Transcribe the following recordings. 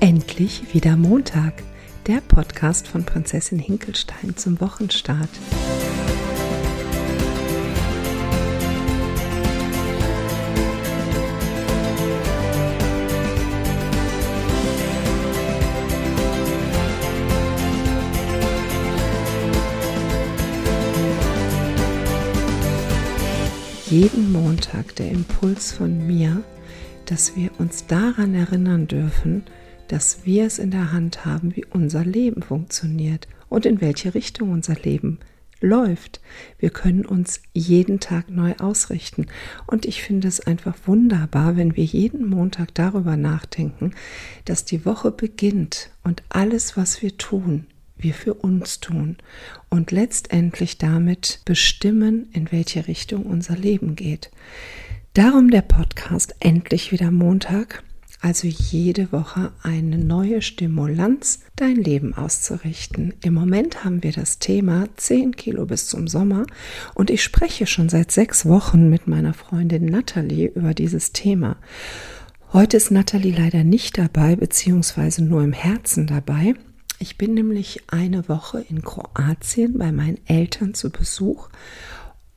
Endlich wieder Montag, der Podcast von Prinzessin Hinkelstein zum Wochenstart. Jeden Montag der Impuls von mir, dass wir uns daran erinnern dürfen, dass wir es in der Hand haben, wie unser Leben funktioniert und in welche Richtung unser Leben läuft. Wir können uns jeden Tag neu ausrichten. Und ich finde es einfach wunderbar, wenn wir jeden Montag darüber nachdenken, dass die Woche beginnt und alles, was wir tun, wir für uns tun und letztendlich damit bestimmen, in welche Richtung unser Leben geht. Darum der Podcast endlich wieder Montag also jede Woche eine neue Stimulanz, dein Leben auszurichten. Im Moment haben wir das Thema 10 Kilo bis zum Sommer und ich spreche schon seit sechs Wochen mit meiner Freundin Natalie über dieses Thema. Heute ist Natalie leider nicht dabei, beziehungsweise nur im Herzen dabei. Ich bin nämlich eine Woche in Kroatien bei meinen Eltern zu Besuch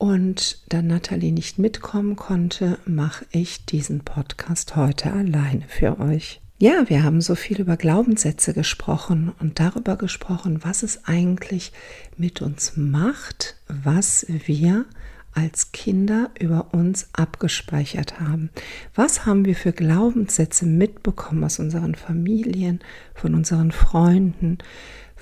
und da Nathalie nicht mitkommen konnte, mache ich diesen Podcast heute alleine für euch. Ja, wir haben so viel über Glaubenssätze gesprochen und darüber gesprochen, was es eigentlich mit uns macht, was wir als Kinder über uns abgespeichert haben. Was haben wir für Glaubenssätze mitbekommen aus unseren Familien, von unseren Freunden,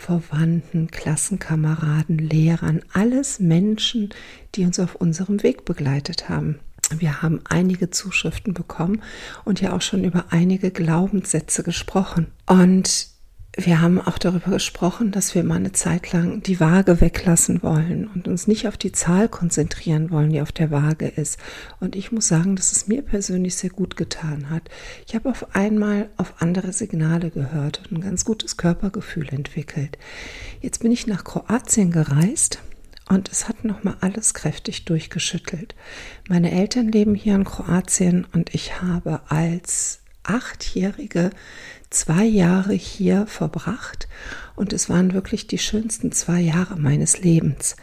Verwandten, Klassenkameraden, Lehrern, alles Menschen, die uns auf unserem Weg begleitet haben. Wir haben einige Zuschriften bekommen und ja auch schon über einige Glaubenssätze gesprochen. Und wir haben auch darüber gesprochen, dass wir mal eine Zeit lang die Waage weglassen wollen und uns nicht auf die Zahl konzentrieren wollen, die auf der Waage ist. Und ich muss sagen, dass es mir persönlich sehr gut getan hat. Ich habe auf einmal auf andere Signale gehört und ein ganz gutes Körpergefühl entwickelt. Jetzt bin ich nach Kroatien gereist und es hat nochmal alles kräftig durchgeschüttelt. Meine Eltern leben hier in Kroatien und ich habe als Achtjährige zwei Jahre hier verbracht und es waren wirklich die schönsten zwei Jahre meines Lebens.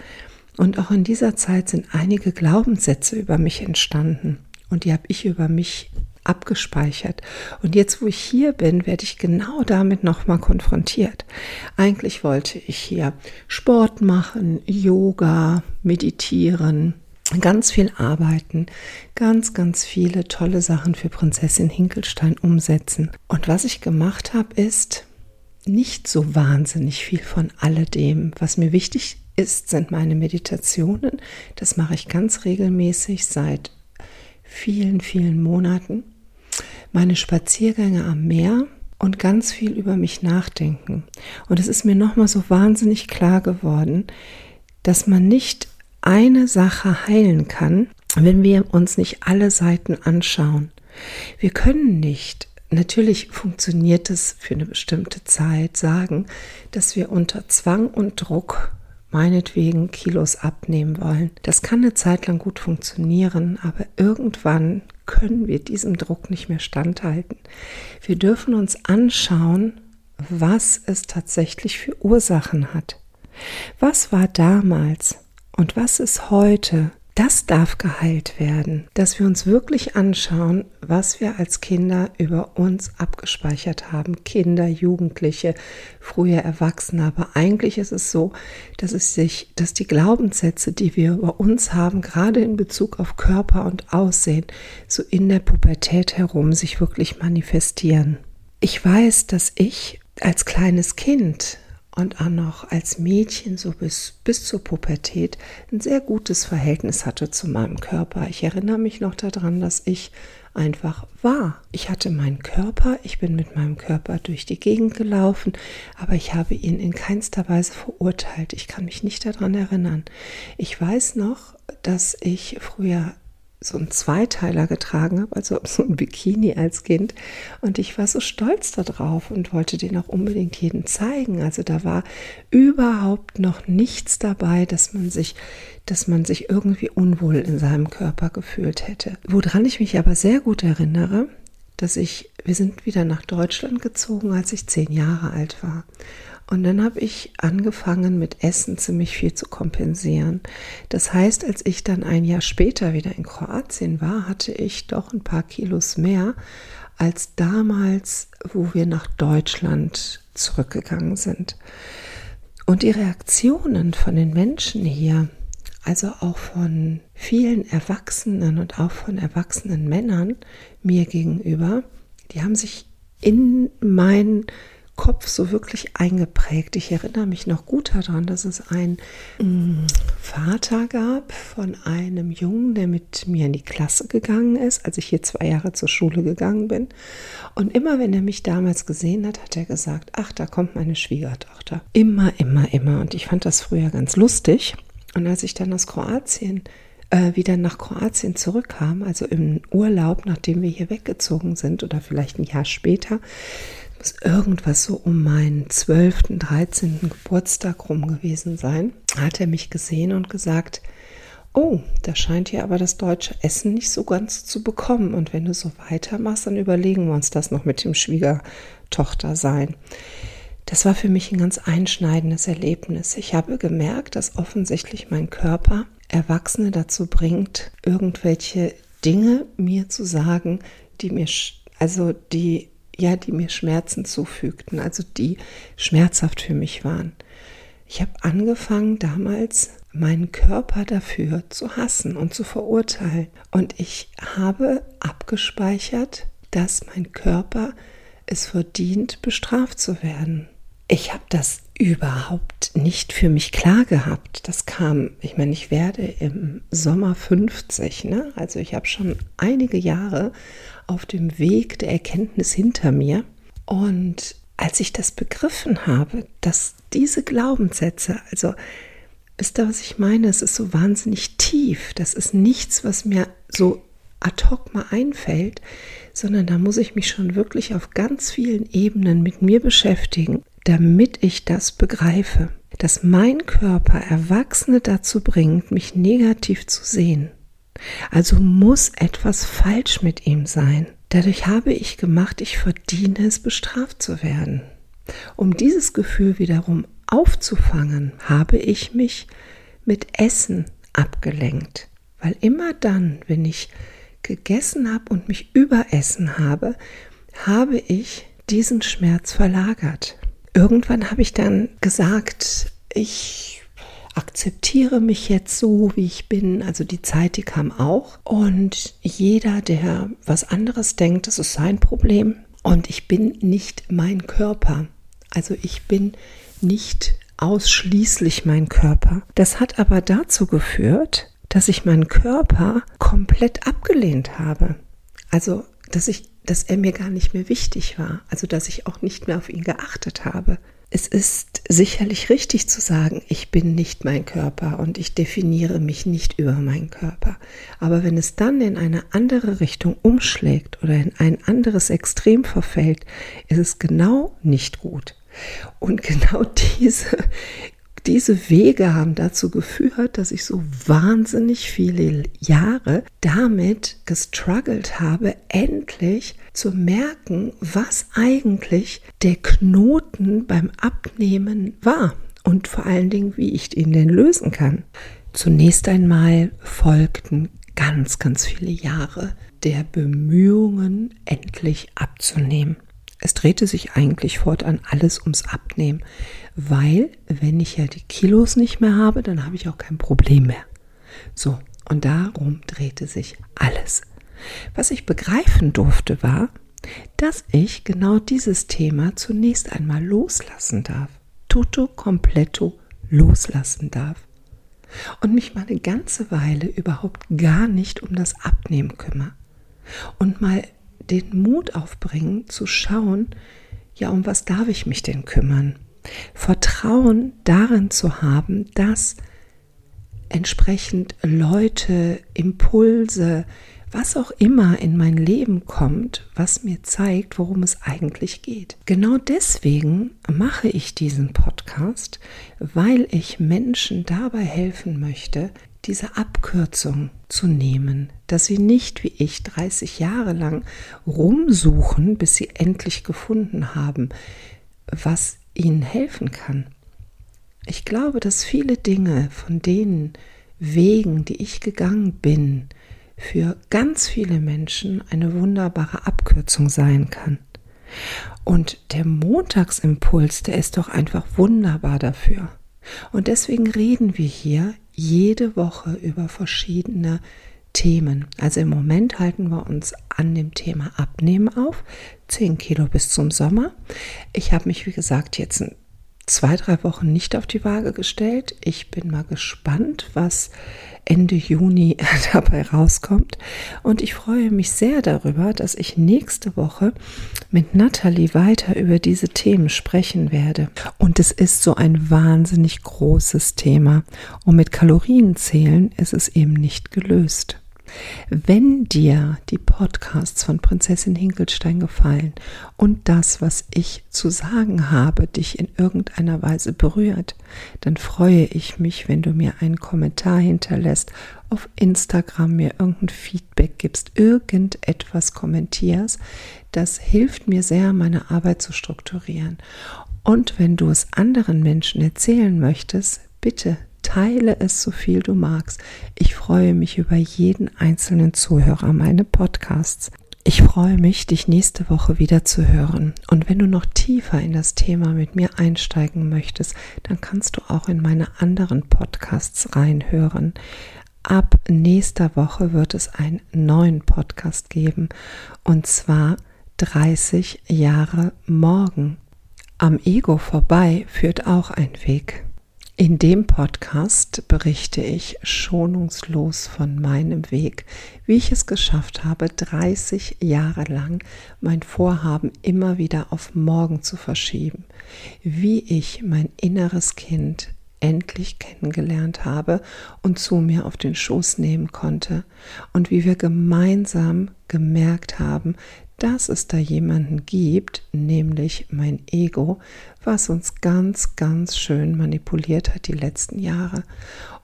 Und auch in dieser Zeit sind einige Glaubenssätze über mich entstanden und die habe ich über mich abgespeichert. Und jetzt, wo ich hier bin, werde ich genau damit nochmal konfrontiert. Eigentlich wollte ich hier Sport machen, Yoga, meditieren, ganz viel arbeiten, ganz, ganz viele tolle Sachen für Prinzessin Hinkelstein umsetzen. Und was ich gemacht habe, ist nicht so wahnsinnig viel von alledem. Was mir wichtig ist, sind meine Meditationen. Das mache ich ganz regelmäßig seit vielen, vielen Monaten. Meine Spaziergänge am Meer und ganz viel über mich nachdenken. Und es ist mir nochmal so wahnsinnig klar geworden, dass man nicht eine Sache heilen kann, wenn wir uns nicht alle Seiten anschauen. Wir können nicht, natürlich funktioniert es für eine bestimmte Zeit, sagen, dass wir unter Zwang und Druck meinetwegen Kilos abnehmen wollen. Das kann eine Zeit lang gut funktionieren, aber irgendwann können wir diesem Druck nicht mehr standhalten. Wir dürfen uns anschauen, was es tatsächlich für Ursachen hat. Was war damals? Und was ist heute? Das darf geheilt werden, dass wir uns wirklich anschauen, was wir als Kinder über uns abgespeichert haben. Kinder, Jugendliche, früher Erwachsene. Aber eigentlich ist es so, dass es sich, dass die Glaubenssätze, die wir über uns haben, gerade in Bezug auf Körper und Aussehen, so in der Pubertät herum sich wirklich manifestieren. Ich weiß, dass ich als kleines Kind und auch noch als Mädchen so bis, bis zur Pubertät ein sehr gutes Verhältnis hatte zu meinem Körper. Ich erinnere mich noch daran, dass ich einfach war. Ich hatte meinen Körper, ich bin mit meinem Körper durch die Gegend gelaufen, aber ich habe ihn in keinster Weise verurteilt. Ich kann mich nicht daran erinnern. Ich weiß noch, dass ich früher so einen Zweiteiler getragen habe, also so ein Bikini als Kind. Und ich war so stolz darauf und wollte den auch unbedingt jedem zeigen. Also da war überhaupt noch nichts dabei, dass man sich, dass man sich irgendwie unwohl in seinem Körper gefühlt hätte. Woran ich mich aber sehr gut erinnere, dass ich, wir sind wieder nach Deutschland gezogen, als ich zehn Jahre alt war. Und dann habe ich angefangen mit Essen ziemlich viel zu kompensieren. Das heißt, als ich dann ein Jahr später wieder in Kroatien war, hatte ich doch ein paar Kilos mehr als damals, wo wir nach Deutschland zurückgegangen sind. Und die Reaktionen von den Menschen hier, also auch von vielen Erwachsenen und auch von erwachsenen Männern mir gegenüber, die haben sich in mein Kopf so wirklich eingeprägt. Ich erinnere mich noch gut daran, dass es einen Vater gab von einem Jungen, der mit mir in die Klasse gegangen ist, als ich hier zwei Jahre zur Schule gegangen bin. Und immer, wenn er mich damals gesehen hat, hat er gesagt, ach, da kommt meine Schwiegertochter. Immer, immer, immer. Und ich fand das früher ganz lustig. Und als ich dann aus Kroatien äh, wieder nach Kroatien zurückkam, also im Urlaub, nachdem wir hier weggezogen sind oder vielleicht ein Jahr später, muss irgendwas so um meinen 12., 13. Geburtstag rum gewesen sein, hat er mich gesehen und gesagt, oh, da scheint hier aber das deutsche Essen nicht so ganz zu bekommen. Und wenn du so weitermachst, dann überlegen wir uns das noch mit dem Schwiegertochter sein. Das war für mich ein ganz einschneidendes Erlebnis. Ich habe gemerkt, dass offensichtlich mein Körper Erwachsene dazu bringt, irgendwelche Dinge mir zu sagen, die mir, also die ja, die mir Schmerzen zufügten, also die schmerzhaft für mich waren. Ich habe angefangen damals meinen Körper dafür zu hassen und zu verurteilen. Und ich habe abgespeichert, dass mein Körper es verdient, bestraft zu werden. Ich habe das überhaupt nicht für mich klar gehabt. Das kam, ich meine, ich werde im Sommer 50, ne? Also ich habe schon einige Jahre auf dem Weg der Erkenntnis hinter mir. Und als ich das begriffen habe, dass diese Glaubenssätze, also wisst ihr, was ich meine? Es ist so wahnsinnig tief. Das ist nichts, was mir so ad hoc mal einfällt, sondern da muss ich mich schon wirklich auf ganz vielen Ebenen mit mir beschäftigen, damit ich das begreife, dass mein Körper Erwachsene dazu bringt, mich negativ zu sehen. Also muss etwas falsch mit ihm sein. Dadurch habe ich gemacht, ich verdiene es, bestraft zu werden. Um dieses Gefühl wiederum aufzufangen, habe ich mich mit Essen abgelenkt. Weil immer dann, wenn ich gegessen habe und mich überessen habe, habe ich diesen Schmerz verlagert. Irgendwann habe ich dann gesagt, ich akzeptiere mich jetzt so, wie ich bin. Also die Zeit, die kam auch. Und jeder, der was anderes denkt, das ist sein Problem. Und ich bin nicht mein Körper. Also ich bin nicht ausschließlich mein Körper. Das hat aber dazu geführt, dass ich meinen Körper komplett abgelehnt habe. Also, dass ich, dass er mir gar nicht mehr wichtig war. Also, dass ich auch nicht mehr auf ihn geachtet habe. Es ist sicherlich richtig zu sagen, ich bin nicht mein Körper und ich definiere mich nicht über meinen Körper. Aber wenn es dann in eine andere Richtung umschlägt oder in ein anderes Extrem verfällt, ist es genau nicht gut. Und genau diese diese Wege haben dazu geführt, dass ich so wahnsinnig viele Jahre damit gestruggelt habe, endlich zu merken, was eigentlich der Knoten beim Abnehmen war und vor allen Dingen, wie ich ihn denn lösen kann. Zunächst einmal folgten ganz, ganz viele Jahre der Bemühungen, endlich abzunehmen. Es drehte sich eigentlich fortan alles ums Abnehmen, weil wenn ich ja die Kilos nicht mehr habe, dann habe ich auch kein Problem mehr. So, und darum drehte sich alles. Was ich begreifen durfte war, dass ich genau dieses Thema zunächst einmal loslassen darf. Tutto completo loslassen darf. Und mich mal eine ganze Weile überhaupt gar nicht um das Abnehmen kümmere. Und mal den Mut aufbringen, zu schauen, ja, um was darf ich mich denn kümmern? Vertrauen darin zu haben, dass entsprechend Leute, Impulse, was auch immer in mein Leben kommt, was mir zeigt, worum es eigentlich geht. Genau deswegen mache ich diesen Podcast, weil ich Menschen dabei helfen möchte, diese Abkürzung zu nehmen, dass sie nicht wie ich 30 Jahre lang rumsuchen, bis sie endlich gefunden haben, was ihnen helfen kann. Ich glaube, dass viele Dinge von denen Wegen, die ich gegangen bin, für ganz viele Menschen eine wunderbare Abkürzung sein kann. Und der Montagsimpuls, der ist doch einfach wunderbar dafür. Und deswegen reden wir hier jede Woche über verschiedene Themen. Also im Moment halten wir uns an dem Thema Abnehmen auf. 10 Kilo bis zum Sommer. Ich habe mich, wie gesagt, jetzt zwei, drei Wochen nicht auf die Waage gestellt. Ich bin mal gespannt, was Ende Juni dabei rauskommt. Und ich freue mich sehr darüber, dass ich nächste Woche mit Natalie weiter über diese Themen sprechen werde. Und es ist so ein wahnsinnig großes Thema. Und mit Kalorienzählen ist es eben nicht gelöst. Wenn dir die Podcasts von Prinzessin Hinkelstein gefallen und das, was ich zu sagen habe, dich in irgendeiner Weise berührt, dann freue ich mich, wenn du mir einen Kommentar hinterlässt, auf Instagram mir irgendein Feedback gibst, irgendetwas kommentierst. Das hilft mir sehr, meine Arbeit zu strukturieren. Und wenn du es anderen Menschen erzählen möchtest, bitte Teile es so viel du magst. Ich freue mich über jeden einzelnen Zuhörer meine Podcasts. Ich freue mich, dich nächste Woche wieder zu hören. Und wenn du noch tiefer in das Thema mit mir einsteigen möchtest, dann kannst du auch in meine anderen Podcasts reinhören. Ab nächster Woche wird es einen neuen Podcast geben und zwar 30 Jahre morgen. Am Ego vorbei führt auch ein Weg. In dem Podcast berichte ich schonungslos von meinem Weg, wie ich es geschafft habe, 30 Jahre lang mein Vorhaben immer wieder auf morgen zu verschieben, wie ich mein inneres Kind endlich kennengelernt habe und zu mir auf den Schoß nehmen konnte und wie wir gemeinsam gemerkt haben, dass es da jemanden gibt, nämlich mein Ego, was uns ganz, ganz schön manipuliert hat die letzten Jahre.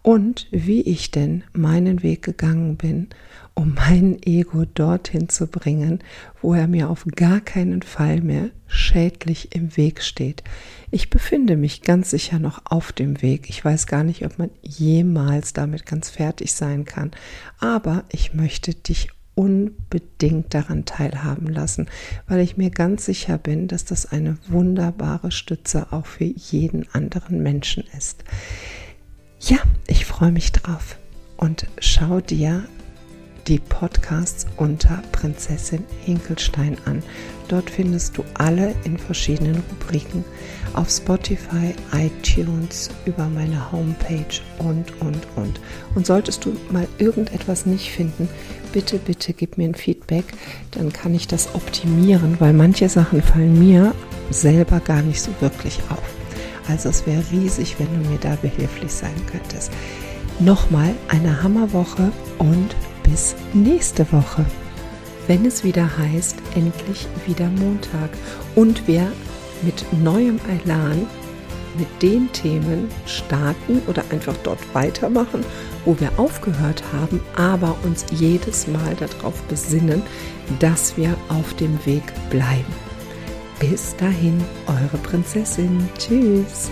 Und wie ich denn meinen Weg gegangen bin, um mein Ego dorthin zu bringen, wo er mir auf gar keinen Fall mehr schädlich im Weg steht. Ich befinde mich ganz sicher noch auf dem Weg. Ich weiß gar nicht, ob man jemals damit ganz fertig sein kann. Aber ich möchte dich unbedingt daran teilhaben lassen, weil ich mir ganz sicher bin, dass das eine wunderbare Stütze auch für jeden anderen Menschen ist. Ja, ich freue mich drauf und schau dir die Podcasts unter Prinzessin Hinkelstein an. Dort findest du alle in verschiedenen Rubriken auf Spotify, iTunes, über meine Homepage und, und, und. Und solltest du mal irgendetwas nicht finden, bitte, bitte gib mir ein Feedback, dann kann ich das optimieren, weil manche Sachen fallen mir selber gar nicht so wirklich auf. Also es wäre riesig, wenn du mir da behilflich sein könntest. Nochmal eine Hammerwoche und bis nächste Woche. Wenn es wieder heißt, endlich wieder Montag und wir mit neuem Elan mit den Themen starten oder einfach dort weitermachen, wo wir aufgehört haben, aber uns jedes Mal darauf besinnen, dass wir auf dem Weg bleiben. Bis dahin, eure Prinzessin. Tschüss.